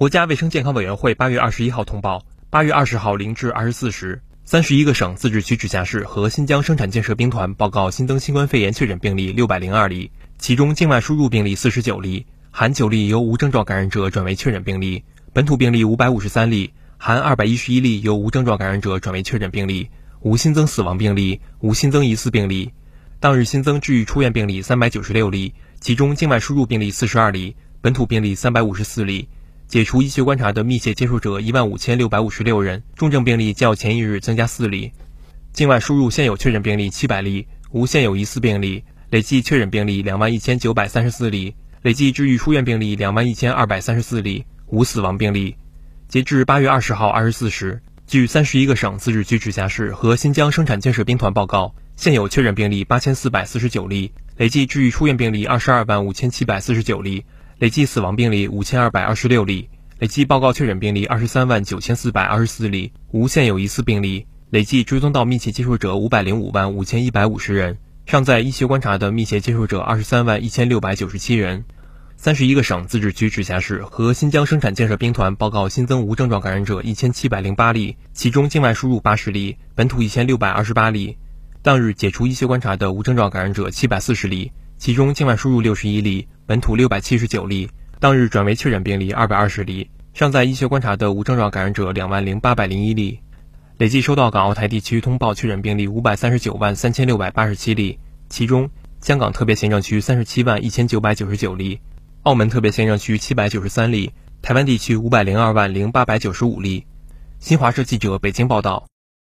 国家卫生健康委员会八月二十一号通报，八月二十号零至二十四时，三十一个省、自治区、直辖市和新疆生产建设兵团报告新增新冠肺炎确诊病例六百零二例，其中境外输入病例四十九例，含九例由无症状感染者转为确诊病例；本土病例五百五十三例，含二百一十一例由无症状感染者转为确诊病例，无新增死亡病例，无新增疑似病例。当日新增治愈出院病例三百九十六例，其中境外输入病例四十二例，本土病例三百五十四例。解除医学观察的密切接触者一万五千六百五十六人，重症病例较前一日增加四例。境外输入现有确诊病例七百例，无现有疑似病例，累计确诊病例两万一千九百三十四例，累计治愈出院病例两万一千二百三十四例，无死亡病例。截至八月二十号二十四时，据三十一个省、自治区、直辖市和新疆生产建设兵团报告，现有确诊病例八千四百四十九例，累计治愈出院病例二十二万五千七百四十九例。累计死亡病例五千二百二十六例，累计报告确诊病例二十三万九千四百二十四例，无现有疑似病例。累计追踪到密切接触者五百零五万五千一百五十人，尚在医学观察的密切接触者二十三万一千六百九十七人。三十一个省、自治区、直辖市和新疆生产建设兵团报告新增无症状感染者一千七百零八例，其中境外输入八十例，本土一千六百二十八例。当日解除医学观察的无症状感染者七百四十例。其中境外输入六十一例，本土六百七十九例。当日转为确诊病例二百二十例，尚在医学观察的无症状感染者两万零八百零一例。累计收到港澳台地区通报确诊病例五百三十九万三千六百八十七例，其中香港特别行政区三十七万一千九百九十九例，澳门特别行政区七百九十三例，台湾地区五百零二万零八百九十五例。新华社记者北京报道。